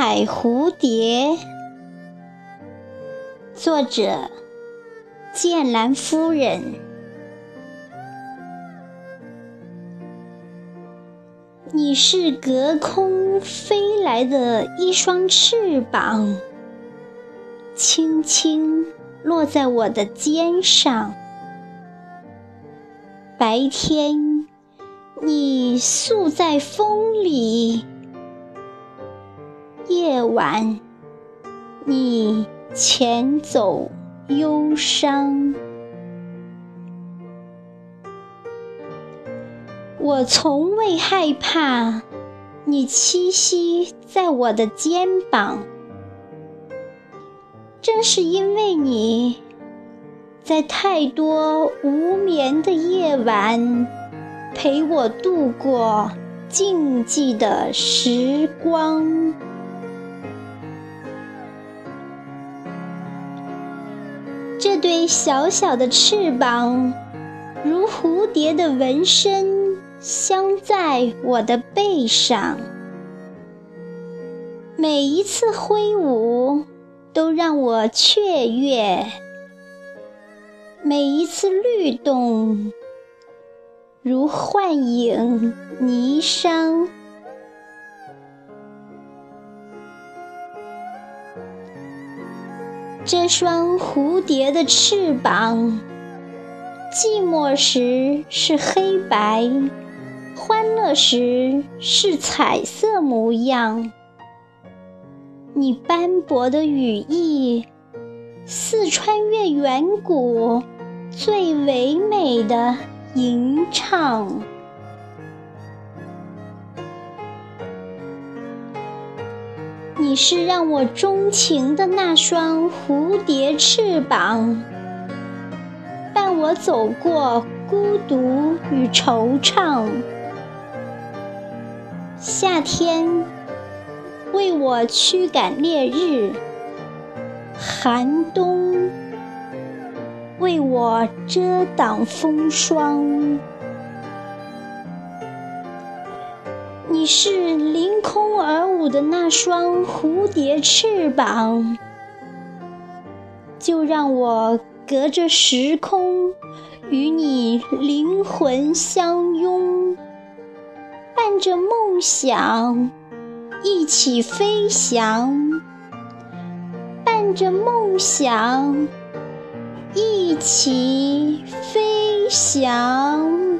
海蝴蝶，作者剑兰夫人。你是隔空飞来的一双翅膀，轻轻落在我的肩上。白天，你宿在风里。晚，你遣走忧伤。我从未害怕你栖息在我的肩膀，正是因为你在太多无眠的夜晚陪我度过静寂的时光。这对小小的翅膀，如蝴蝶的纹身，镶在我的背上。每一次挥舞，都让我雀跃；每一次律动，如幻影霓裳。这双蝴蝶的翅膀，寂寞时是黑白，欢乐时是彩色模样。你斑驳的羽翼，似穿越远古最唯美的吟唱。你是让我钟情的那双蝴蝶翅膀，伴我走过孤独与惆怅。夏天为我驱赶烈日，寒冬为我遮挡风霜。你是凌空而舞的那双蝴蝶翅膀，就让我隔着时空与你灵魂相拥，伴着梦想一起飞翔，伴着梦想一起飞翔。